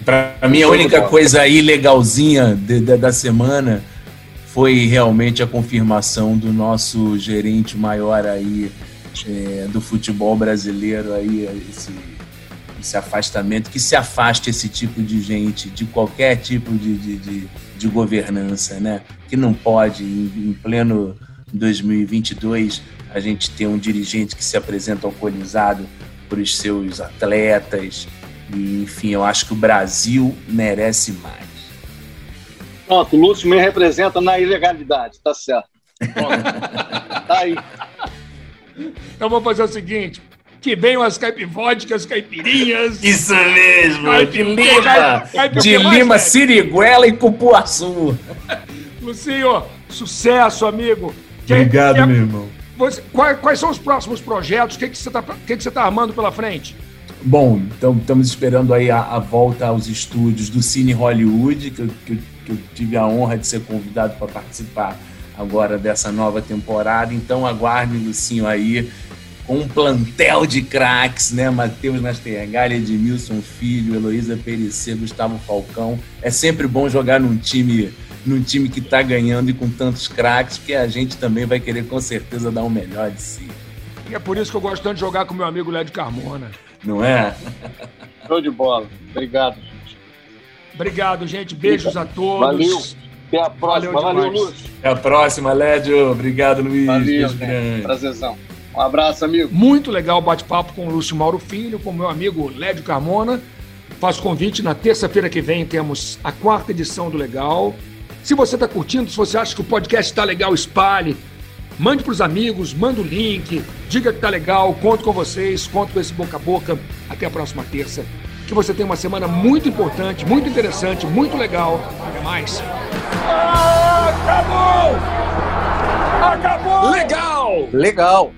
Pra mim, a única coisa aí legalzinha de- de- da semana foi realmente a confirmação do nosso gerente maior aí é, do futebol brasileiro aí, esse, esse afastamento, que se afaste esse tipo de gente de qualquer tipo de, de, de, de governança, né? Que não pode, em, em pleno 2022, a gente ter um dirigente que se apresenta alcoolizado para os seus atletas. E, enfim, eu acho que o Brasil merece mais. Pronto, o Lúcio me representa na ilegalidade, tá certo. Pronto. tá aí. Então vamos fazer o seguinte: que venham as caipivódicas, caipirinhas. Isso mesmo, Caipi- de Lima, caipi- caipi- o de mais, Lima? Siriguela e Cupuaçu. Lucinho, sucesso, amigo. Obrigado, que- meu irmão. você- quais, quais são os próximos projetos? O que, que você está que que você tá armando pela frente? Bom, então estamos esperando aí a, a volta aos estúdios do Cine Hollywood, que eu, que que eu tive a honra de ser convidado para participar agora dessa nova temporada. Então aguardem, Lucinho, aí com um plantel de craques, né? Matheus Nastergalha, Edmilson Filho, Heloísa Perecer, Gustavo Falcão. É sempre bom jogar num time num time que está ganhando e com tantos craques, porque a gente também vai querer com certeza dar o melhor de si, E é por isso que eu gosto tanto de jogar com meu amigo Lédio Carmona. não é? Show de bola. Obrigado, gente. Obrigado, gente. Beijos a todos. Valeu. Até a próxima. Valeu Valeu. Lúcio. Até a próxima, Lédio. Obrigado, Luiz. Valeu, grande. Prazerzão. Um abraço, amigo. Muito legal o bate-papo com o Lúcio Mauro Filho, com o meu amigo Lédio Carmona. Faço convite, na terça-feira que vem temos a quarta edição do Legal. Se você está curtindo, se você acha que o podcast está legal, espalhe. Mande para os amigos, manda o link, diga que tá legal, conto com vocês, conto com esse boca a boca. Até a próxima terça. Que você tenha uma semana muito importante, muito interessante, muito legal. Até mais. Acabou! Acabou! Legal! Legal.